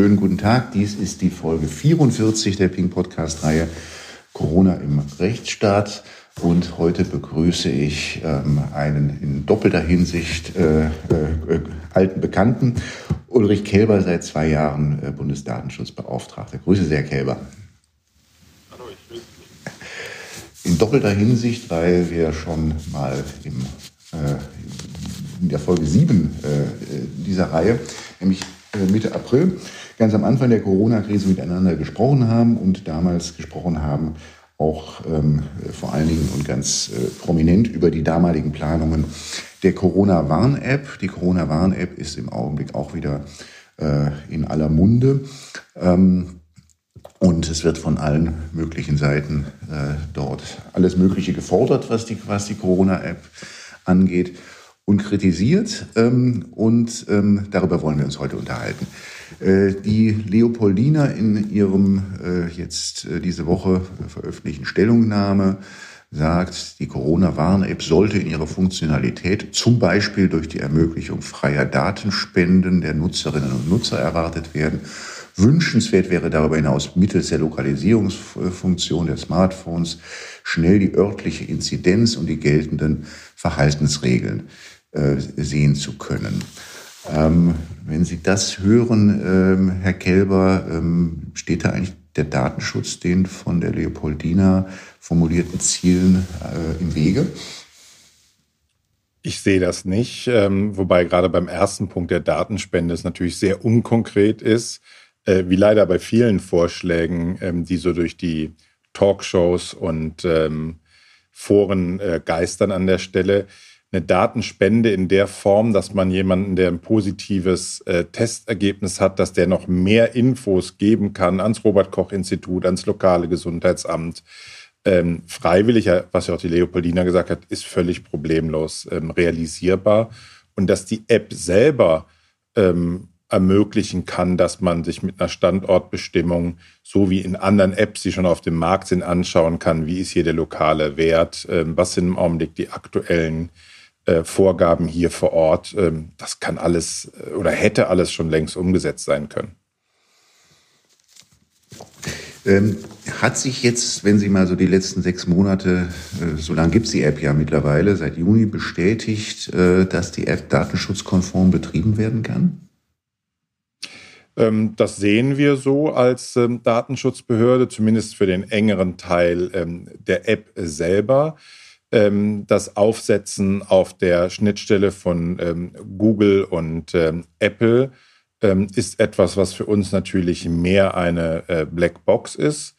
Schönen guten Tag. Dies ist die Folge 44 der Pink Podcast Reihe Corona im Rechtsstaat. Und heute begrüße ich ähm, einen in doppelter Hinsicht äh, äh, alten Bekannten, Ulrich Kelber, seit zwei Jahren äh, Bundesdatenschutzbeauftragter. Grüße sehr, Kelber. Hallo, ich grüße dich. In doppelter Hinsicht, weil wir schon mal im, äh, in der Folge 7 äh, dieser Reihe, nämlich äh, Mitte April, ganz am Anfang der Corona-Krise miteinander gesprochen haben und damals gesprochen haben, auch ähm, vor allen Dingen und ganz äh, prominent über die damaligen Planungen der Corona-Warn-App. Die Corona-Warn-App ist im Augenblick auch wieder äh, in aller Munde. Ähm, und es wird von allen möglichen Seiten äh, dort alles Mögliche gefordert, was die, was die Corona-App angeht und kritisiert. Ähm, und ähm, darüber wollen wir uns heute unterhalten. Äh, die Leopoldina in ihrem äh, jetzt äh, diese Woche veröffentlichten Stellungnahme sagt, die Corona-Warn-App sollte in ihrer Funktionalität zum Beispiel durch die Ermöglichung freier Datenspenden der Nutzerinnen und Nutzer erwartet werden. Wünschenswert wäre darüber hinaus mittels der Lokalisierungsfunktion der Smartphones schnell die örtliche Inzidenz und die geltenden Verhaltensregeln äh, sehen zu können. Ähm, wenn Sie das hören, ähm, Herr Kelber, ähm, steht da eigentlich der Datenschutz den von der Leopoldina formulierten Zielen äh, im Wege? Ich sehe das nicht, ähm, wobei gerade beim ersten Punkt der Datenspende es natürlich sehr unkonkret ist, äh, wie leider bei vielen Vorschlägen, ähm, die so durch die Talkshows und ähm, Foren äh, geistern an der Stelle eine Datenspende in der Form, dass man jemanden, der ein positives äh, Testergebnis hat, dass der noch mehr Infos geben kann ans Robert-Koch-Institut, ans lokale Gesundheitsamt. Ähm, freiwillig, was ja auch die Leopoldina gesagt hat, ist völlig problemlos ähm, realisierbar. Und dass die App selber ähm, ermöglichen kann, dass man sich mit einer Standortbestimmung, so wie in anderen Apps, die schon auf dem Markt sind, anschauen kann, wie ist hier der lokale Wert, ähm, was sind im Augenblick die aktuellen äh, Vorgaben hier vor Ort. Ähm, das kann alles äh, oder hätte alles schon längst umgesetzt sein können. Ähm, hat sich jetzt, wenn Sie mal so die letzten sechs Monate, äh, so lange gibt es die App ja mittlerweile, seit Juni bestätigt, äh, dass die App datenschutzkonform betrieben werden kann? Ähm, das sehen wir so als ähm, Datenschutzbehörde, zumindest für den engeren Teil ähm, der App selber ähm, das Aufsetzen auf der Schnittstelle von ähm, Google und ähm, Apple ähm, ist etwas, was für uns natürlich mehr eine äh, Blackbox ist.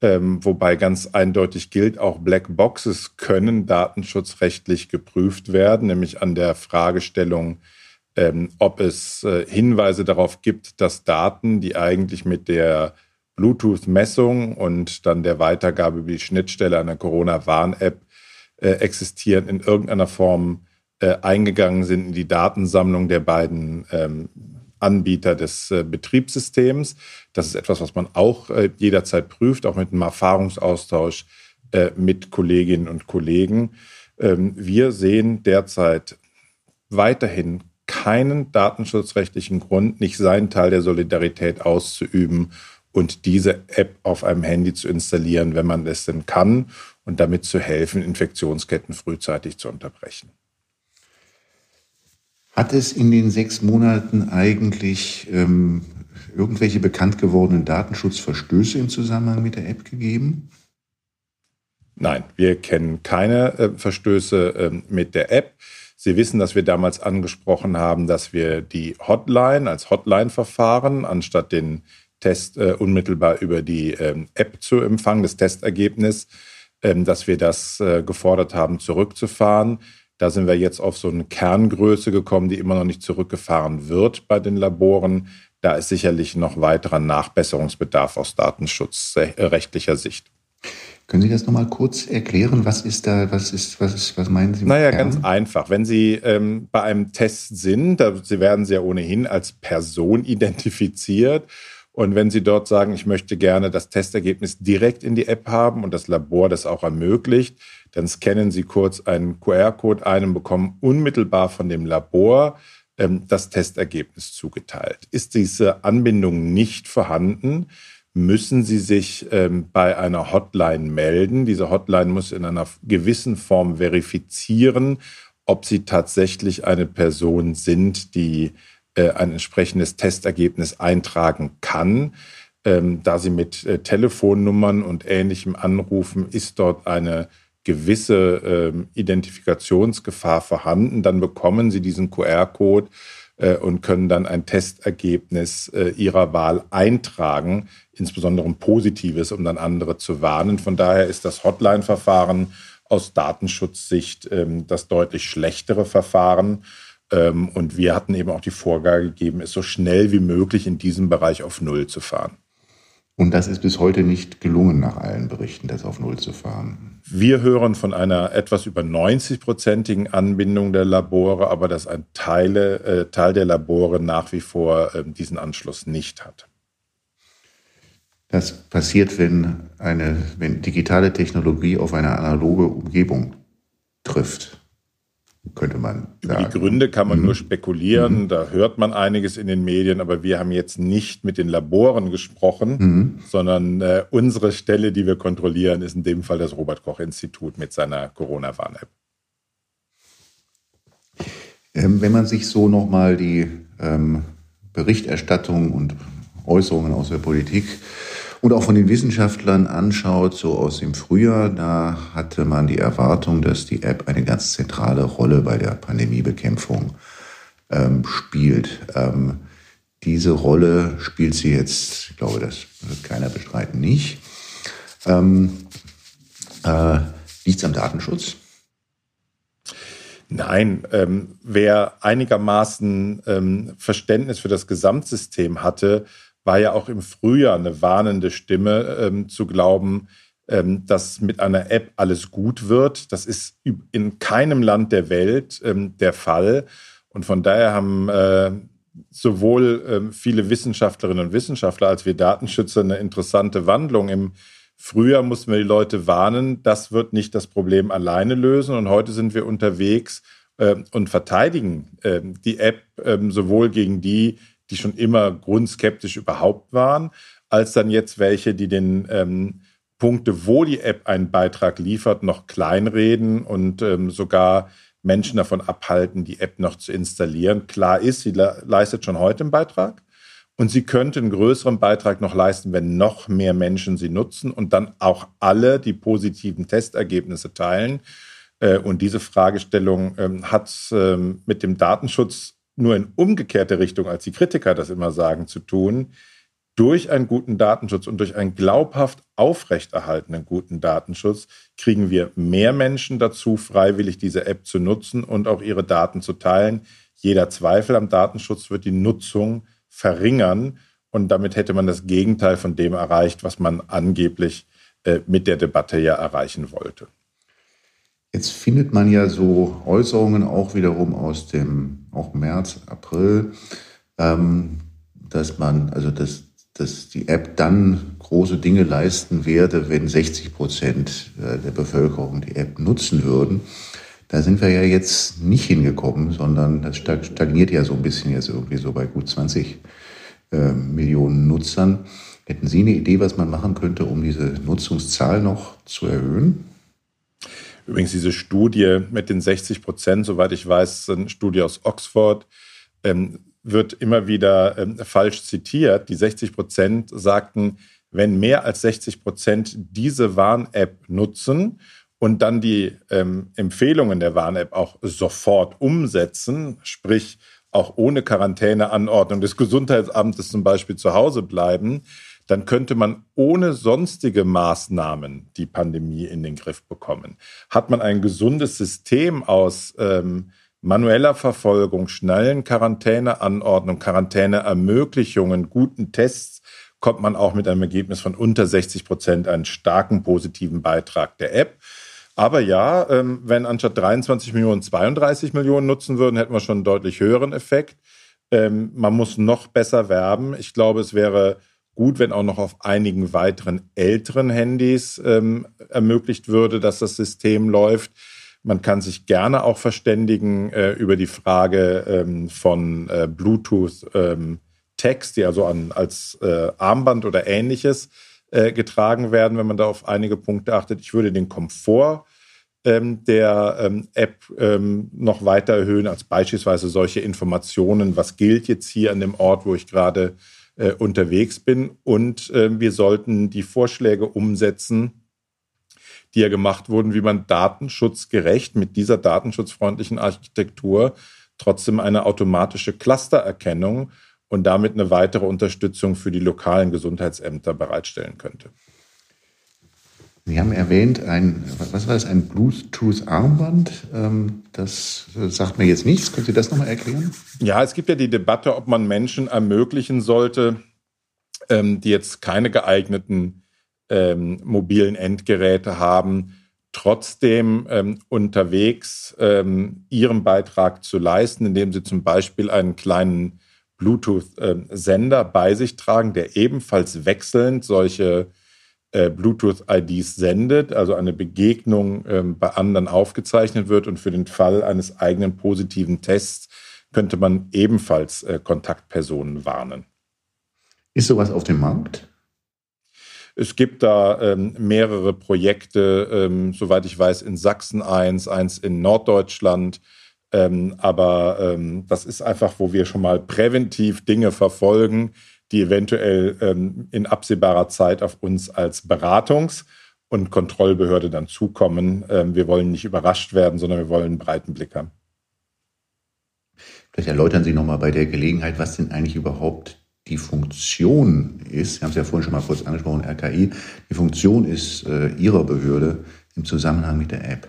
Ähm, wobei ganz eindeutig gilt, auch Blackboxes können datenschutzrechtlich geprüft werden, nämlich an der Fragestellung, ähm, ob es äh, Hinweise darauf gibt, dass Daten, die eigentlich mit der Bluetooth-Messung und dann der Weitergabe über die Schnittstelle einer Corona-Warn-App äh, existieren, in irgendeiner Form äh, eingegangen sind in die Datensammlung der beiden ähm, Anbieter des äh, Betriebssystems. Das ist etwas, was man auch äh, jederzeit prüft, auch mit einem Erfahrungsaustausch äh, mit Kolleginnen und Kollegen. Ähm, wir sehen derzeit weiterhin keinen datenschutzrechtlichen Grund, nicht seinen Teil der Solidarität auszuüben und diese App auf einem Handy zu installieren, wenn man es denn kann und damit zu helfen, Infektionsketten frühzeitig zu unterbrechen. Hat es in den sechs Monaten eigentlich ähm, irgendwelche bekannt gewordenen Datenschutzverstöße im Zusammenhang mit der App gegeben? Nein, wir kennen keine äh, Verstöße äh, mit der App. Sie wissen, dass wir damals angesprochen haben, dass wir die Hotline als Hotline-Verfahren anstatt den Test äh, unmittelbar über die ähm, App zu empfangen, das Testergebnis, dass wir das äh, gefordert haben, zurückzufahren. Da sind wir jetzt auf so eine Kerngröße gekommen, die immer noch nicht zurückgefahren wird bei den Laboren. Da ist sicherlich noch weiterer Nachbesserungsbedarf aus datenschutzrechtlicher Sicht. Können Sie das nochmal kurz erklären? Was ist da, was ist, was ist, was meinen Sie? Naja, Kern? ganz einfach. Wenn Sie ähm, bei einem Test sind, da, Sie werden Sie ja ohnehin als Person identifiziert und wenn Sie dort sagen, ich möchte gerne das Testergebnis direkt in die App haben und das Labor das auch ermöglicht, dann scannen Sie kurz einen QR-Code ein und bekommen unmittelbar von dem Labor ähm, das Testergebnis zugeteilt. Ist diese Anbindung nicht vorhanden, müssen Sie sich ähm, bei einer Hotline melden. Diese Hotline muss in einer gewissen Form verifizieren, ob Sie tatsächlich eine Person sind, die ein entsprechendes Testergebnis eintragen kann. Ähm, da Sie mit äh, Telefonnummern und Ähnlichem anrufen, ist dort eine gewisse ähm, Identifikationsgefahr vorhanden. Dann bekommen Sie diesen QR-Code äh, und können dann ein Testergebnis äh, Ihrer Wahl eintragen, insbesondere ein positives, um dann andere zu warnen. Von daher ist das Hotline-Verfahren aus Datenschutzsicht ähm, das deutlich schlechtere Verfahren. Ähm, und wir hatten eben auch die Vorgabe gegeben, es so schnell wie möglich in diesem Bereich auf Null zu fahren. Und das ist bis heute nicht gelungen, nach allen Berichten, das auf Null zu fahren. Wir hören von einer etwas über 90-prozentigen Anbindung der Labore, aber dass ein Teile, äh, Teil der Labore nach wie vor äh, diesen Anschluss nicht hat. Das passiert, wenn eine, wenn digitale Technologie auf eine analoge Umgebung trifft könnte man sagen. Über die Gründe kann man mhm. nur spekulieren. Mhm. Da hört man einiges in den Medien, aber wir haben jetzt nicht mit den Laboren gesprochen, mhm. sondern äh, unsere Stelle, die wir kontrollieren, ist in dem Fall das Robert-Koch-Institut mit seiner Corona-Warn-App. Ähm, wenn man sich so nochmal die ähm, Berichterstattung und Äußerungen aus der Politik und auch von den Wissenschaftlern anschaut, so aus dem Frühjahr, da hatte man die Erwartung, dass die App eine ganz zentrale Rolle bei der Pandemiebekämpfung ähm, spielt. Ähm, diese Rolle spielt sie jetzt, ich glaube, das wird keiner bestreiten, nicht. Ähm, äh, Liegt es am Datenschutz? Nein, ähm, wer einigermaßen ähm, Verständnis für das Gesamtsystem hatte, war ja auch im Frühjahr eine warnende Stimme ähm, zu glauben, ähm, dass mit einer App alles gut wird. Das ist in keinem Land der Welt ähm, der Fall. Und von daher haben äh, sowohl äh, viele Wissenschaftlerinnen und Wissenschaftler als wir Datenschützer eine interessante Wandlung. Im Frühjahr mussten wir die Leute warnen, das wird nicht das Problem alleine lösen. Und heute sind wir unterwegs äh, und verteidigen äh, die App ähm, sowohl gegen die, die schon immer grundskeptisch überhaupt waren, als dann jetzt welche, die den ähm, Punkte, wo die App einen Beitrag liefert, noch kleinreden und ähm, sogar Menschen davon abhalten, die App noch zu installieren. Klar ist, sie le leistet schon heute einen Beitrag und sie könnte einen größeren Beitrag noch leisten, wenn noch mehr Menschen sie nutzen und dann auch alle die positiven Testergebnisse teilen. Äh, und diese Fragestellung ähm, hat ähm, mit dem Datenschutz nur in umgekehrte Richtung, als die Kritiker das immer sagen, zu tun, durch einen guten Datenschutz und durch einen glaubhaft aufrechterhaltenen guten Datenschutz kriegen wir mehr Menschen dazu, freiwillig diese App zu nutzen und auch ihre Daten zu teilen. Jeder Zweifel am Datenschutz wird die Nutzung verringern und damit hätte man das Gegenteil von dem erreicht, was man angeblich äh, mit der Debatte ja erreichen wollte. Jetzt findet man ja so Äußerungen auch wiederum aus dem auch März, April, ähm, dass man, also dass, dass die App dann große Dinge leisten werde, wenn 60 Prozent äh, der Bevölkerung die App nutzen würden. Da sind wir ja jetzt nicht hingekommen, sondern das stagniert ja so ein bisschen jetzt irgendwie so bei gut 20 äh, Millionen Nutzern. Hätten Sie eine Idee, was man machen könnte, um diese Nutzungszahl noch zu erhöhen? Übrigens diese Studie mit den 60 Prozent, soweit ich weiß, eine Studie aus Oxford, ähm, wird immer wieder ähm, falsch zitiert. Die 60 Prozent sagten, wenn mehr als 60 Prozent diese Warn-App nutzen und dann die ähm, Empfehlungen der Warn-App auch sofort umsetzen, sprich auch ohne Quarantäneanordnung des Gesundheitsamtes zum Beispiel zu Hause bleiben, dann könnte man ohne sonstige Maßnahmen die Pandemie in den Griff bekommen. Hat man ein gesundes System aus ähm, manueller Verfolgung, schnellen Quarantäneanordnung, Quarantäneermöglichungen, guten Tests, kommt man auch mit einem Ergebnis von unter 60 Prozent einen starken positiven Beitrag der App. Aber ja, ähm, wenn anstatt 23 Millionen 32 Millionen nutzen würden, hätten wir schon einen deutlich höheren Effekt. Ähm, man muss noch besser werben. Ich glaube, es wäre gut, wenn auch noch auf einigen weiteren älteren Handys ähm, ermöglicht würde, dass das System läuft. Man kann sich gerne auch verständigen äh, über die Frage ähm, von äh, Bluetooth-Text, ähm, die also an, als äh, Armband oder ähnliches äh, getragen werden, wenn man da auf einige Punkte achtet. Ich würde den Komfort ähm, der ähm, App ähm, noch weiter erhöhen, als beispielsweise solche Informationen, was gilt jetzt hier an dem Ort, wo ich gerade äh, unterwegs bin. Und äh, wir sollten die Vorschläge umsetzen, die ja gemacht wurden, wie man datenschutzgerecht mit dieser datenschutzfreundlichen Architektur trotzdem eine automatische Clustererkennung und damit eine weitere Unterstützung für die lokalen Gesundheitsämter bereitstellen könnte. Sie haben erwähnt, ein, was war das, ein Bluetooth-Armband? Ähm, das sagt mir jetzt nichts. Können Sie das nochmal erklären? Ja, es gibt ja die Debatte, ob man Menschen ermöglichen sollte, ähm, die jetzt keine geeigneten ähm, mobilen Endgeräte haben, trotzdem unterwegs ihren Beitrag zu leisten, indem sie zum Beispiel einen kleinen Bluetooth-Sender bei sich tragen, der ebenfalls wechselnd solche äh, Bluetooth-IDs sendet, also eine Begegnung ähm, bei anderen aufgezeichnet wird und für den Fall eines eigenen positiven Tests könnte man ebenfalls äh, Kontaktpersonen warnen. Ist sowas auf dem Markt? Es gibt da ähm, mehrere Projekte, ähm, soweit ich weiß, in Sachsen eins, eins in Norddeutschland. Ähm, aber ähm, das ist einfach, wo wir schon mal präventiv Dinge verfolgen, die eventuell ähm, in absehbarer Zeit auf uns als Beratungs- und Kontrollbehörde dann zukommen. Ähm, wir wollen nicht überrascht werden, sondern wir wollen einen breiten Blick haben. Vielleicht erläutern Sie nochmal bei der Gelegenheit, was denn eigentlich überhaupt die Funktion ist. Sie haben es ja vorhin schon mal kurz angesprochen, RKI. Die Funktion ist äh, Ihrer Behörde im Zusammenhang mit der App.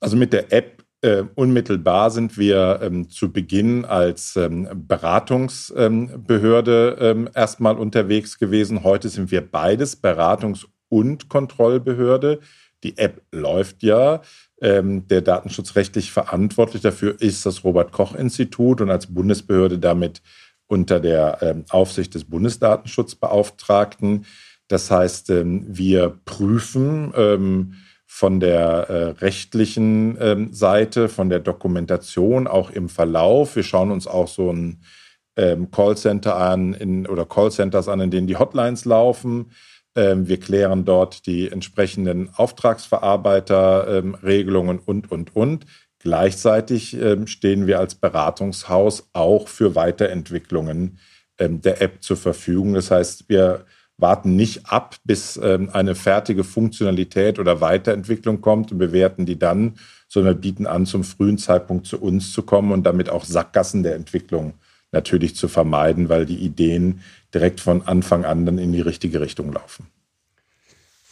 Also mit der App äh, unmittelbar sind wir ähm, zu Beginn als ähm, Beratungsbehörde ähm, erstmal unterwegs gewesen. Heute sind wir beides, Beratungs- und Kontrollbehörde. Die App läuft ja. Ähm, der datenschutzrechtlich verantwortlich dafür ist das Robert Koch Institut und als Bundesbehörde damit unter der ähm, Aufsicht des Bundesdatenschutzbeauftragten. Das heißt, ähm, wir prüfen, von der äh, rechtlichen ähm, Seite, von der Dokumentation, auch im Verlauf. Wir schauen uns auch so ein ähm, Callcenter an in, oder Callcenters an, in denen die Hotlines laufen. Ähm, wir klären dort die entsprechenden Auftragsverarbeiterregelungen ähm, und, und, und. Gleichzeitig ähm, stehen wir als Beratungshaus auch für Weiterentwicklungen ähm, der App zur Verfügung. Das heißt, wir warten nicht ab, bis ähm, eine fertige Funktionalität oder Weiterentwicklung kommt und bewerten die dann, sondern bieten an, zum frühen Zeitpunkt zu uns zu kommen und damit auch Sackgassen der Entwicklung natürlich zu vermeiden, weil die Ideen direkt von Anfang an dann in die richtige Richtung laufen.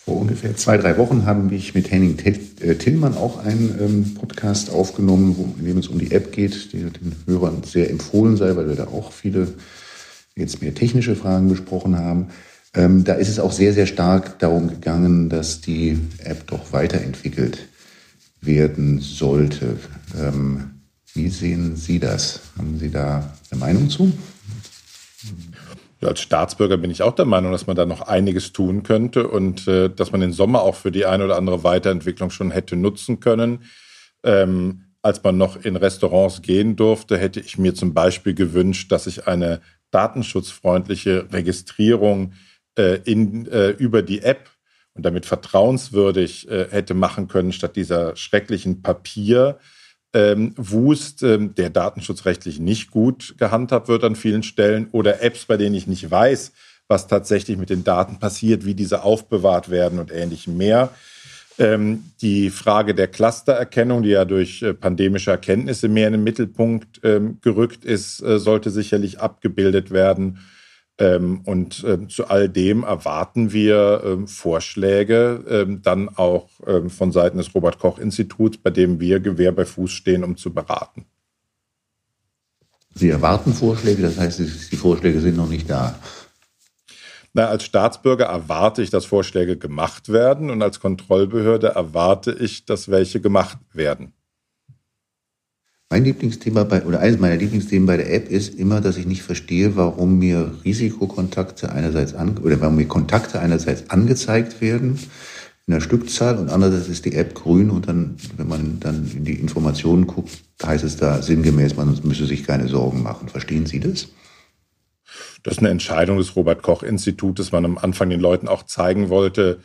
Vor ungefähr zwei, drei Wochen haben wir mit Henning äh, Tillmann auch einen ähm, Podcast aufgenommen, in dem es um die App geht, die den Hörern sehr empfohlen sei, weil wir da auch viele jetzt mehr technische Fragen besprochen haben. Ähm, da ist es auch sehr, sehr stark darum gegangen, dass die App doch weiterentwickelt werden sollte. Ähm, wie sehen Sie das? Haben Sie da eine Meinung zu? Ja, als Staatsbürger bin ich auch der Meinung, dass man da noch einiges tun könnte und äh, dass man den Sommer auch für die eine oder andere Weiterentwicklung schon hätte nutzen können. Ähm, als man noch in Restaurants gehen durfte, hätte ich mir zum Beispiel gewünscht, dass ich eine datenschutzfreundliche Registrierung äh, in, äh, über die App und damit vertrauenswürdig äh, hätte machen können, statt dieser schrecklichen Papierwust, ähm, ähm, der datenschutzrechtlich nicht gut gehandhabt wird an vielen Stellen, oder Apps, bei denen ich nicht weiß, was tatsächlich mit den Daten passiert, wie diese aufbewahrt werden und ähnlichem mehr. Ähm, die Frage der Clustererkennung, die ja durch äh, pandemische Erkenntnisse mehr in den Mittelpunkt ähm, gerückt ist, äh, sollte sicherlich abgebildet werden. Ähm, und ähm, zu all dem erwarten wir ähm, Vorschläge dann auch von Seiten des Robert Koch Instituts, bei dem wir Gewehr bei Fuß stehen, um zu beraten. Sie erwarten Vorschläge, das heißt, die Vorschläge sind noch nicht da. Na, als Staatsbürger erwarte ich, dass Vorschläge gemacht werden und als Kontrollbehörde erwarte ich, dass welche gemacht werden. Mein Lieblingsthema bei, oder eines meiner Lieblingsthemen bei der App ist immer, dass ich nicht verstehe, warum mir Risikokontakte einerseits an, oder warum mir Kontakte einerseits angezeigt werden, in der Stückzahl und andererseits ist die App grün und dann, wenn man dann in die Informationen guckt, heißt es da sinngemäß, man müsse sich keine Sorgen machen. Verstehen Sie das? Das ist eine Entscheidung des Robert Koch Institutes, man am Anfang den Leuten auch zeigen wollte,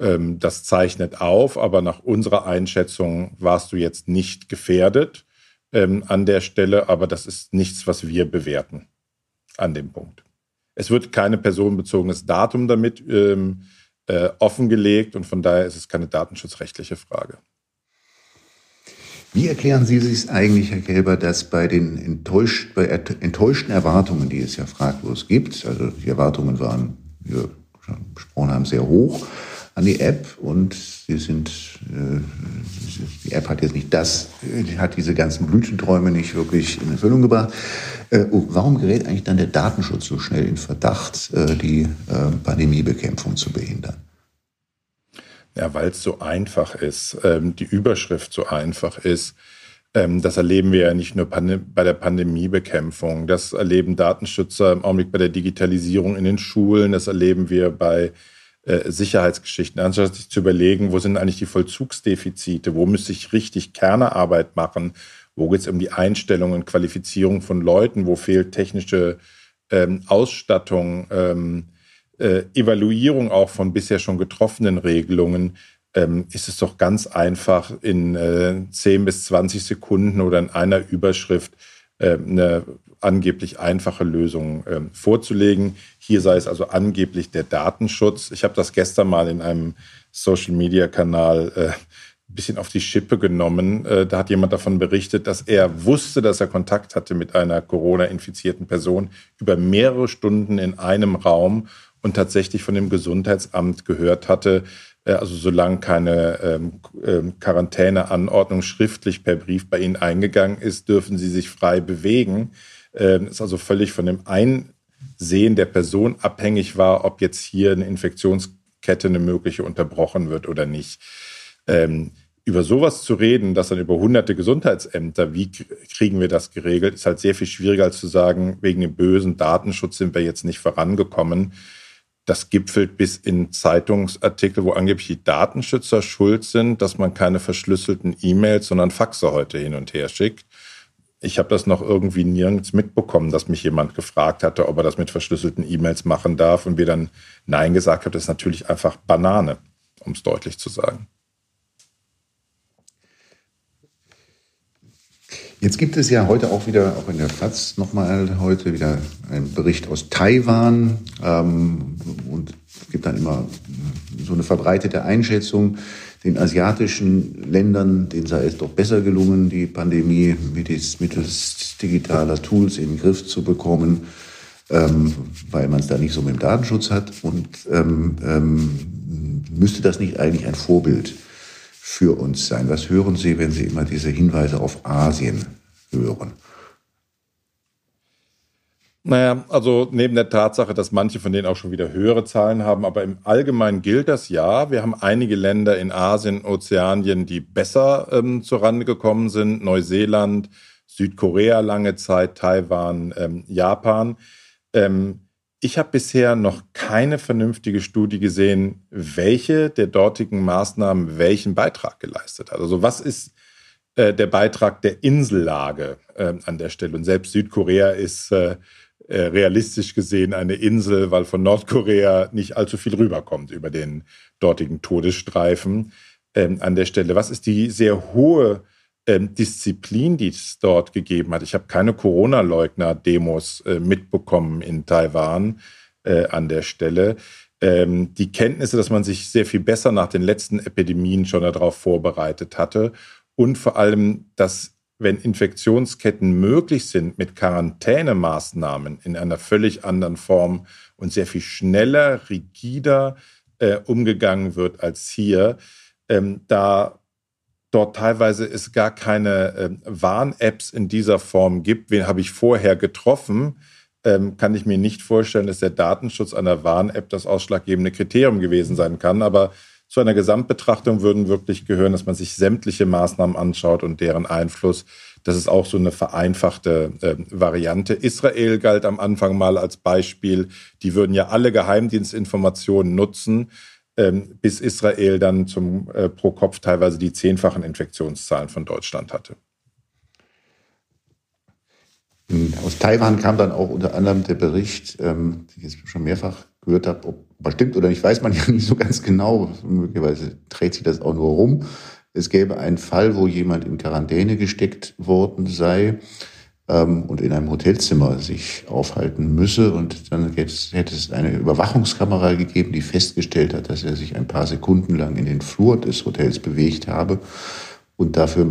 ähm, das zeichnet auf, aber nach unserer Einschätzung warst du jetzt nicht gefährdet ähm, an der Stelle, aber das ist nichts, was wir bewerten an dem Punkt. Es wird keine personenbezogenes Datum damit ähm, äh, offengelegt und von daher ist es keine datenschutzrechtliche Frage. Wie erklären Sie sich eigentlich, Herr Kelber, dass bei den enttäuscht, bei enttäuschten Erwartungen, die es ja fraglos gibt, also die Erwartungen waren, wie wir schon besprochen haben, sehr hoch, an die App und sie sind, äh, die App hat jetzt nicht das, hat diese ganzen Blütenträume nicht wirklich in Erfüllung gebracht. Äh, oh, warum gerät eigentlich dann der Datenschutz so schnell in Verdacht, äh, die Pandemiebekämpfung zu behindern? Ja, weil es so einfach ist, ähm, die Überschrift so einfach ist. Ähm, das erleben wir ja nicht nur bei der Pandemiebekämpfung. Das erleben Datenschützer im Augenblick bei der Digitalisierung in den Schulen. Das erleben wir bei äh, Sicherheitsgeschichten, anstatt sich zu überlegen, wo sind eigentlich die Vollzugsdefizite, wo müsste ich richtig Kernearbeit machen, wo geht es um die Einstellung und Qualifizierung von Leuten, wo fehlt technische ähm, Ausstattung, ähm, äh, Evaluierung auch von bisher schon getroffenen Regelungen, ähm, ist es doch ganz einfach in äh, 10 bis 20 Sekunden oder in einer Überschrift äh, eine angeblich einfache Lösung äh, vorzulegen. Hier sei es also angeblich der Datenschutz. Ich habe das gestern mal in einem Social-Media-Kanal äh, ein bisschen auf die Schippe genommen. Äh, da hat jemand davon berichtet, dass er wusste, dass er Kontakt hatte mit einer Corona-infizierten Person über mehrere Stunden in einem Raum und tatsächlich von dem Gesundheitsamt gehört hatte, äh, also solange keine ähm, ähm, Quarantäneanordnung schriftlich per Brief bei Ihnen eingegangen ist, dürfen Sie sich frei bewegen. Ähm, ist also völlig von dem Einsehen der Person abhängig war, ob jetzt hier eine Infektionskette eine mögliche unterbrochen wird oder nicht. Ähm, über sowas zu reden, das dann über hunderte Gesundheitsämter, wie kriegen wir das geregelt, ist halt sehr viel schwieriger als zu sagen, wegen dem bösen Datenschutz sind wir jetzt nicht vorangekommen. Das gipfelt bis in Zeitungsartikel, wo angeblich die Datenschützer schuld sind, dass man keine verschlüsselten E-Mails, sondern Faxe heute hin und her schickt. Ich habe das noch irgendwie nirgends mitbekommen, dass mich jemand gefragt hatte, ob er das mit verschlüsselten E-Mails machen darf und wir dann Nein gesagt haben. Das ist natürlich einfach Banane, um es deutlich zu sagen. Jetzt gibt es ja heute auch wieder, auch in der Platz nochmal heute wieder einen Bericht aus Taiwan. Ähm, und es gibt dann immer so eine verbreitete Einschätzung, den asiatischen Ländern, denen sei es doch besser gelungen, die Pandemie mittels, digitaler Tools in den Griff zu bekommen, ähm, weil man es da nicht so mit dem Datenschutz hat. Und ähm, ähm, müsste das nicht eigentlich ein Vorbild für uns sein? Was hören Sie, wenn Sie immer diese Hinweise auf Asien hören? Naja, also neben der Tatsache, dass manche von denen auch schon wieder höhere Zahlen haben, aber im Allgemeinen gilt das ja. Wir haben einige Länder in Asien, Ozeanien, die besser ähm, zurande gekommen sind. Neuseeland, Südkorea lange Zeit, Taiwan, ähm, Japan. Ähm, ich habe bisher noch keine vernünftige Studie gesehen, welche der dortigen Maßnahmen welchen Beitrag geleistet hat. Also was ist äh, der Beitrag der Insellage äh, an der Stelle? Und selbst Südkorea ist äh, äh, realistisch gesehen eine Insel, weil von Nordkorea nicht allzu viel rüberkommt über den dortigen Todesstreifen ähm, an der Stelle. Was ist die sehr hohe ähm, Disziplin, die es dort gegeben hat? Ich habe keine Corona-Leugner-Demos äh, mitbekommen in Taiwan äh, an der Stelle. Ähm, die Kenntnisse, dass man sich sehr viel besser nach den letzten Epidemien schon darauf vorbereitet hatte und vor allem, dass wenn Infektionsketten möglich sind mit Quarantänemaßnahmen in einer völlig anderen Form und sehr viel schneller, rigider äh, umgegangen wird als hier, ähm, da dort teilweise es gar keine äh, Warn-Apps in dieser Form gibt, wen habe ich vorher getroffen, ähm, kann ich mir nicht vorstellen, dass der Datenschutz einer Warn-App das ausschlaggebende Kriterium gewesen sein kann. Aber zu einer Gesamtbetrachtung würden wirklich gehören, dass man sich sämtliche Maßnahmen anschaut und deren Einfluss. Das ist auch so eine vereinfachte äh, Variante. Israel galt am Anfang mal als Beispiel. Die würden ja alle Geheimdienstinformationen nutzen. ähm, bis Israel dann zum, äh, pro Kopf teilweise die zehnfachen Infektionszahlen von Deutschland hatte. Aus Taiwan kam dann auch unter anderem der Bericht, ähm, den ich jetzt schon mehrfach gehört habe, ob er stimmt oder nicht, weiß man ja nicht so ganz genau. Möglicherweise dreht sich das auch nur rum. Es gäbe einen Fall, wo jemand in Quarantäne gesteckt worden sei ähm, und in einem Hotelzimmer sich aufhalten müsse. Und dann hätte es eine Überwachungskamera gegeben, die festgestellt hat, dass er sich ein paar Sekunden lang in den Flur des Hotels bewegt habe. Und dafür,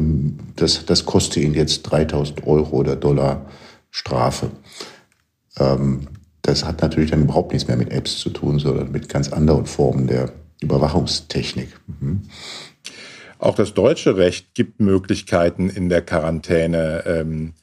das, das koste ihn jetzt 3000 Euro oder Dollar Strafe. Ähm, das hat natürlich dann überhaupt nichts mehr mit Apps zu tun, sondern mit ganz anderen Formen der Überwachungstechnik. Mhm. Auch das deutsche Recht gibt Möglichkeiten in der Quarantäne ähm,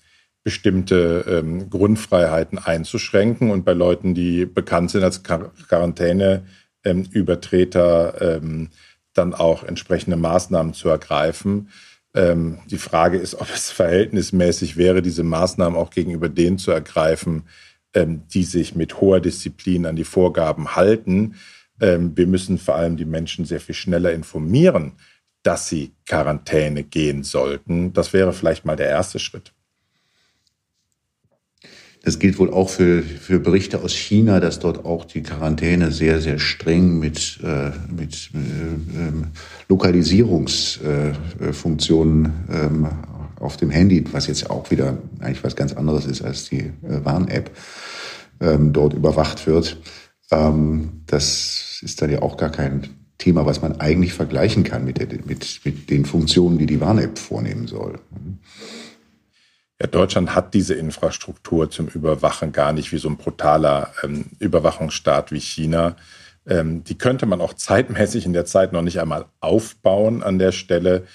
bestimmte ähm, Grundfreiheiten einzuschränken und bei Leuten, die bekannt sind als Quarantäneübertreter, ähm, dann auch entsprechende Maßnahmen zu ergreifen. Ähm, die Frage ist, ob es verhältnismäßig wäre, diese Maßnahmen auch gegenüber denen zu ergreifen, ähm, die sich mit hoher Disziplin an die Vorgaben halten. Ähm, wir müssen vor allem die Menschen sehr viel schneller informieren, dass sie Quarantäne gehen sollten. Das wäre vielleicht mal der erste Schritt. Das gilt wohl auch für, für Berichte aus China, dass dort auch die Quarantäne sehr, sehr streng mit, äh, mit äh, ähm, Lokalisierungsfunktionen äh, ähm, auf dem Handy, was jetzt auch wieder eigentlich was ganz anderes ist als die äh, Warn-App, ähm, dort überwacht wird. Ähm, das ist dann ja auch gar kein Thema, was man eigentlich vergleichen kann mit, der, mit, mit den Funktionen, die die Warn-App vornehmen soll. Ja, Deutschland hat diese Infrastruktur zum Überwachen gar nicht wie so ein brutaler ähm, Überwachungsstaat wie China. Ähm, die könnte man auch zeitmäßig in der Zeit noch nicht einmal aufbauen an der Stelle.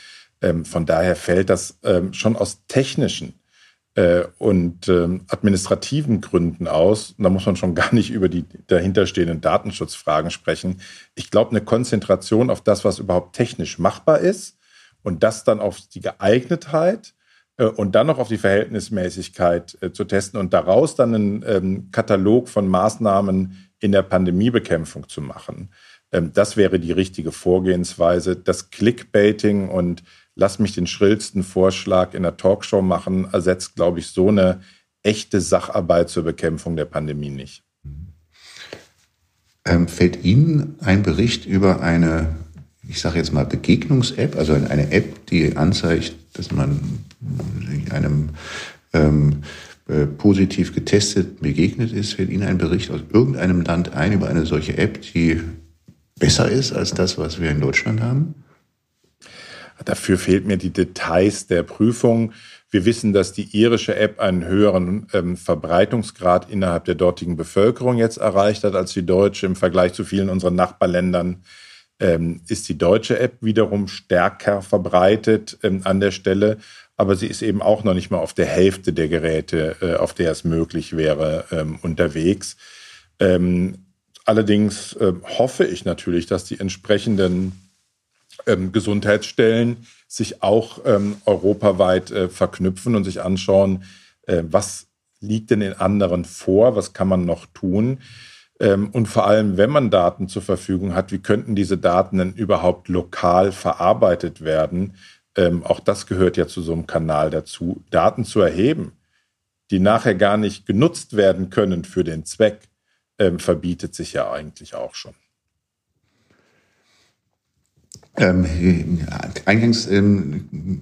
Ähm, von daher fällt das ähm, schon aus technischen äh, und ähm, administrativen Gründen aus. Und da muss man schon gar nicht über die dahinterstehenden Datenschutzfragen sprechen. Ich glaube, eine Konzentration auf das, was überhaupt technisch machbar ist und das dann auf die Geeignetheit äh, und dann noch auf die Verhältnismäßigkeit äh, zu testen und daraus dann einen ähm, Katalog von Maßnahmen in der Pandemiebekämpfung zu machen. Ähm, das wäre die richtige Vorgehensweise. Das Clickbaiting und lass mich den schrillsten Vorschlag in der Talkshow machen, ersetzt, glaube ich, so eine echte Sacharbeit zur Bekämpfung der Pandemie nicht. Ähm, fällt Ihnen ein Bericht über eine, ich sage jetzt mal, Begegnungs-App, also eine App, die anzeigt, dass man einem ähm, äh, positiv getestet begegnet ist, fällt Ihnen ein Bericht aus irgendeinem Land ein über eine solche App, die besser ist als das, was wir in Deutschland haben? Dafür fehlt mir die Details der Prüfung. Wir wissen, dass die irische App einen höheren ähm, Verbreitungsgrad innerhalb der dortigen Bevölkerung jetzt erreicht hat als die deutsche. Im Vergleich zu vielen unserer Nachbarländern ähm, ist die deutsche App wiederum stärker verbreitet ähm, an der Stelle aber sie ist eben auch noch nicht mal auf der Hälfte der Geräte, äh, auf der es möglich wäre, ähm, unterwegs. Ähm, allerdings äh, hoffe ich natürlich, dass die entsprechenden ähm, Gesundheitsstellen sich auch ähm, europaweit äh, verknüpfen und sich anschauen, äh, was liegt denn in anderen vor, was kann man noch tun. Ähm, und vor allem, wenn man Daten zur Verfügung hat, wie könnten diese Daten denn überhaupt lokal verarbeitet werden? ähm, auch das gehört ja zu so einem Kanal dazu, Daten zu erheben, die nachher gar nicht genutzt werden können für den Zweck, ähm, verbietet sich ja eigentlich auch schon. Ähm, eingangs ähm,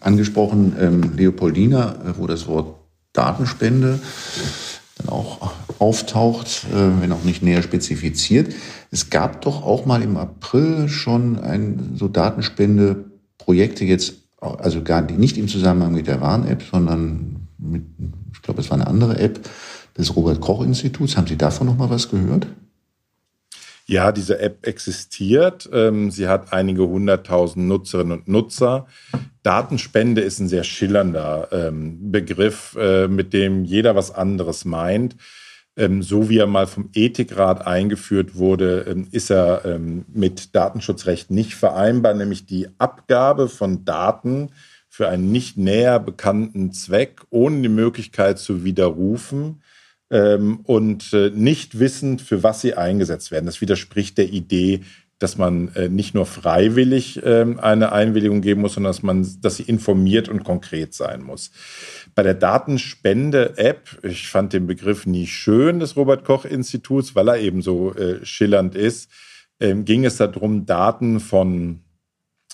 angesprochen ähm, Leopoldina, äh, wo das Wort Datenspende dann auch auftaucht, äh, wenn auch nicht näher spezifiziert. Es gab doch auch mal im April schon ein so Datenspende Projekte jetzt, also gar nicht im Zusammenhang mit der Warn-App, sondern mit, ich glaube, es war eine andere App des Robert-Koch-Instituts. Haben Sie davon noch mal was gehört? Ja, diese App existiert. Ähm, sie hat einige hunderttausend Nutzerinnen und Nutzer. Datenspende ist ein sehr schillernder ähm, Begriff, äh, mit dem jeder was anderes meint. Ähm, so wie er mal vom Ethikrat eingeführt wurde, ist er mit Datenschutzrecht nicht vereinbar, nämlich die Abgabe von Daten für einen nicht näher bekannten Zweck ohne die Möglichkeit zu widerrufen ähm, und äh, nicht wissend, für was sie eingesetzt werden. Das widerspricht der Idee, dass man äh, nicht nur freiwillig ähm, eine Einwilligung geben muss, sondern dass man, dass sie informiert und konkret sein muss. Bei der Datenspende-App, ich fand den Begriff nie schön des Robert Koch Instituts, weil er eben so äh, schillernd ist, ähm, ging es darum, Daten von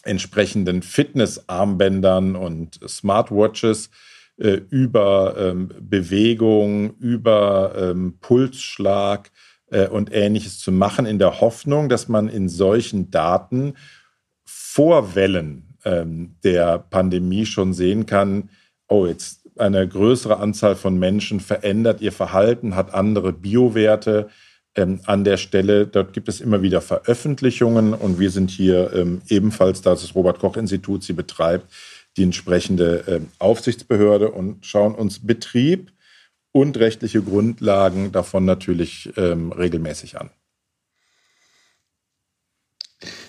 entsprechenden Fitnessarmbändern und Smartwatches äh, über ähm, Bewegung, über ähm, Pulsschlag äh, und ähnliches zu machen, in der Hoffnung, dass man in solchen Daten vor Wellen ähm, der Pandemie schon sehen kann, oh, jetzt eine größere Anzahl von Menschen verändert ihr Verhalten, hat andere Biowerte ähm, an der Stelle. Dort gibt es immer wieder Veröffentlichungen und wir sind hier ähm, ebenfalls, da das Robert Koch Institut sie betreibt, die entsprechende äh, Aufsichtsbehörde und schauen uns Betrieb und rechtliche Grundlagen davon natürlich ähm, regelmäßig an.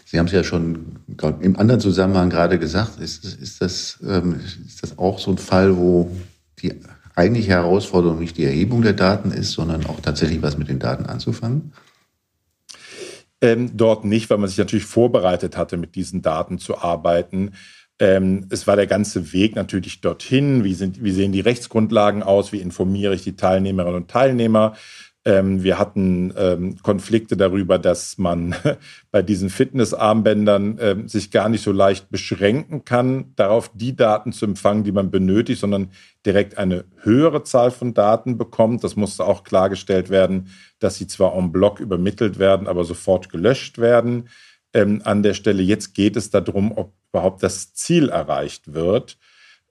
Sie haben es ja schon im anderen Zusammenhang gerade gesagt. Ist, ist, das, ähm, ist das auch so ein Fall, wo die eigentliche Herausforderung nicht die Erhebung der Daten ist, sondern auch tatsächlich was mit den Daten anzufangen? Ähm, dort nicht, weil man sich natürlich vorbereitet hatte, mit diesen Daten zu arbeiten. Ähm, es war der ganze Weg natürlich dorthin. Wie, sind, wie sehen die Rechtsgrundlagen aus? Wie informiere ich die Teilnehmerinnen und Teilnehmer? Ähm, wir hatten ähm, Konflikte darüber, dass man bei diesen Fitnessarmbändern ähm, sich gar nicht so leicht beschränken kann, darauf die Daten zu empfangen, die man benötigt, sondern direkt eine höhere Zahl von Daten bekommt. Das musste auch klargestellt werden, dass sie zwar en bloc übermittelt werden, aber sofort gelöscht werden ähm, an der Stelle. Jetzt geht es darum, ob überhaupt das Ziel erreicht wird,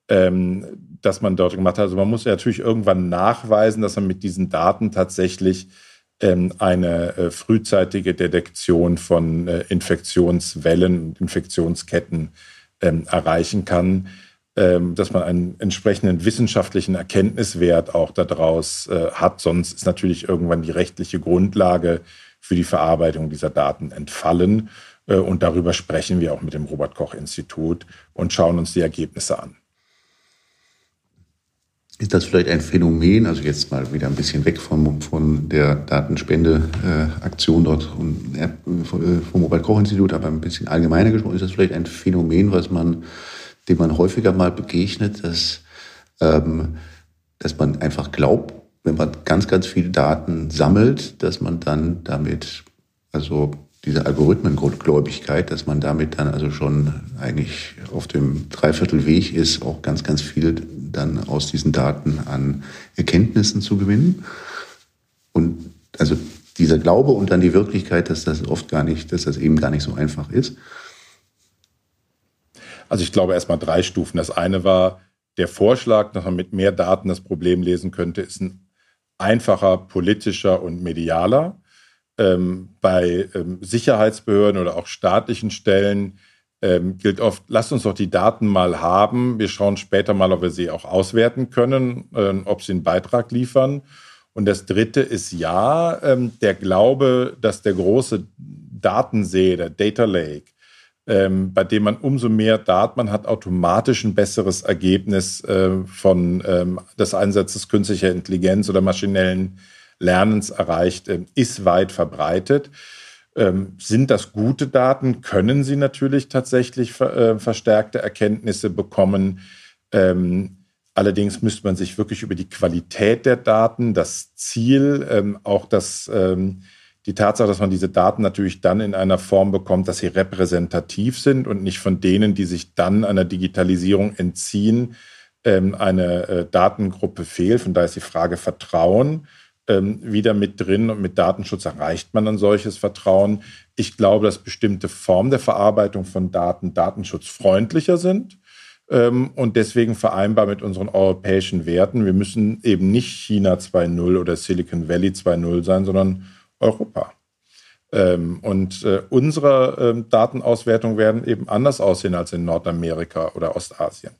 ähm, das man dort gemacht hat. Also man muss ja natürlich irgendwann nachweisen, dass man mit diesen Daten tatsächlich ähm, eine äh, frühzeitige Detektion von äh, Infektionswellen Infektionsketten ähm, erreichen kann, ähm, dass man einen entsprechenden wissenschaftlichen Erkenntniswert auch daraus äh, hat. Sonst ist natürlich irgendwann die rechtliche Grundlage für die Verarbeitung dieser Daten entfallen. Äh, und darüber sprechen wir auch mit dem Robert Koch Institut und schauen uns die Ergebnisse an. Ist das vielleicht ein Phänomen, also jetzt mal wieder ein bisschen weg von, von der Datenspendeaktion äh, dort und, äh, vom Robert Koch Institut, aber ein bisschen allgemeiner gesprochen, ist das vielleicht ein Phänomen, was man, dem man häufiger mal begegnet, dass, ähm, dass man einfach glaubt, wenn man ganz, ganz viele Daten sammelt, dass man dann damit also diese Algorithmengläubigkeit, dass man damit dann also schon eigentlich auf dem Dreiviertelweg ist, auch ganz, ganz viel dann aus diesen Daten an Erkenntnissen zu gewinnen. Und also dieser Glaube und dann die Wirklichkeit, dass das oft gar nicht, dass das eben gar nicht so einfach ist. Also ich glaube erstmal drei Stufen. Das eine war der Vorschlag, dass man mit mehr Daten das Problem lesen könnte, ist ein einfacher politischer und medialer ähm, bei ähm, Sicherheitsbehörden oder auch staatlichen Stellen ähm, gilt oft, lasst uns doch die Daten mal haben. Wir schauen später mal, ob wir sie auch auswerten können, äh, ob sie einen Beitrag liefern. Und das Dritte ist ja ähm, der Glaube, dass der große Datensee, der Data Lake, ähm, bei dem man umso mehr Daten man hat, automatisch ein besseres Ergebnis äh, von ähm, des Einsatzes künstlicher Intelligenz oder maschinellen Lernens erreicht, ähm, ist weit verbreitet. Ähm, sind das gute Daten? Können sie natürlich tatsächlich äh, verstärkte Erkenntnisse bekommen? Ähm, allerdings müsste man sich wirklich über die Qualität der Daten, das Ziel, auch das, die Tatsache, dass man diese Daten natürlich dann in einer Form bekommt, dass sie repräsentativ sind und nicht von denen, die sich dann einer Digitalisierung entziehen, eine äh, Datengruppe fehlt. Von daher ist die Frage Vertrauen ähm, wieder mit drin und mit Datenschutz erreicht man ein solches Vertrauen. Ich glaube, dass bestimmte Formen der Verarbeitung von Daten datenschutzfreundlicher sind ähm, und deswegen vereinbar mit unseren europäischen Werten. Wir müssen eben nicht China 2.0 oder Silicon Valley 2.0 sein, sondern Europa. Ähm, und äh, unsere ähm, Datenauswertungen werden eben anders aussehen als in Nordamerika oder Ostasien.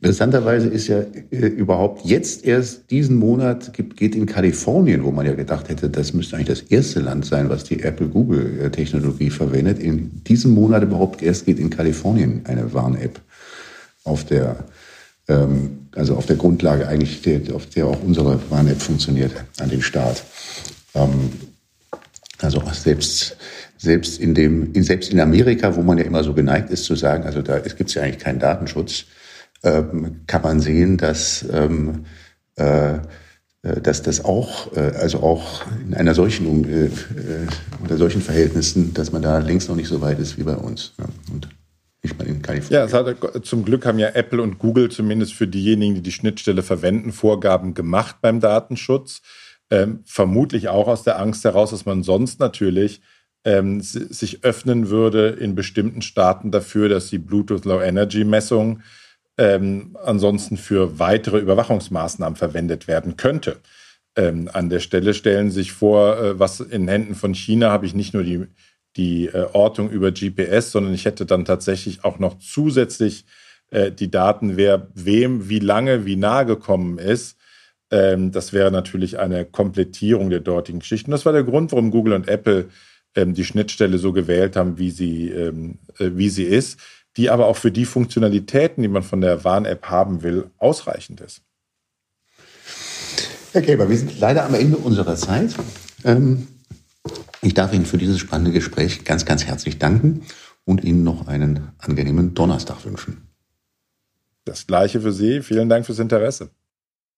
Interessanterweise ist ja äh, überhaupt jetzt erst diesen Monat gibt, geht in Kalifornien, wo man ja gedacht hätte, das müsste eigentlich das erste Land sein, was die Apple-Google-Technologie verwendet. In diesem Monat überhaupt erst geht in Kalifornien eine Warn-App auf der ähm, also auf der Grundlage eigentlich, der, auf der auch unsere Warn-App funktioniert, an den Start. Ähm, also selbst, selbst in dem, selbst in Amerika, wo man ja immer so geneigt ist zu sagen, also da gibt es ja eigentlich keinen Datenschutz, ähm, kann man sehen, dass, ähm, äh, äh, dass das auch, äh, also auch in einer solchen, äh, äh, unter solchen Verhältnissen, dass man da längst noch nicht so weit ist wie bei uns. Ne? Und nicht mal in Kalifornien. Ja, hat, zum Glück haben ja Apple und Google zumindest für diejenigen, die die Schnittstelle verwenden, Vorgaben gemacht beim Datenschutz. Ähm, vermutlich auch aus der Angst heraus, dass man sonst natürlich ähm, sich öffnen würde in bestimmten Staaten dafür, dass die Bluetooth Low Energy Messung ähm, ansonsten für weitere Überwachungsmaßnahmen verwendet werden könnte. Ähm, an der Stelle stellen sich vor, äh, was in Händen von China habe ich nicht nur die, die äh, Ortung über GPS, sondern ich hätte dann tatsächlich auch noch zusätzlich äh, die Daten, wer wem wie lange wie nah gekommen ist. Ähm, das wäre natürlich eine Komplettierung der dortigen Geschichten. Das war der Grund, warum Google und Apple ähm, die Schnittstelle so gewählt haben, wie sie, ähm, äh, wie sie ist die aber auch für die Funktionalitäten, die man von der Warn-App haben will, ausreichend ist. Herr Käber, wir sind leider am Ende unserer Zeit. Ähm, ich darf Ihnen für dieses spannende Gespräch ganz, ganz herzlich danken und Ihnen noch einen angenehmen Donnerstag wünschen. Das gleiche für Sie. Vielen Dank fürs Interesse.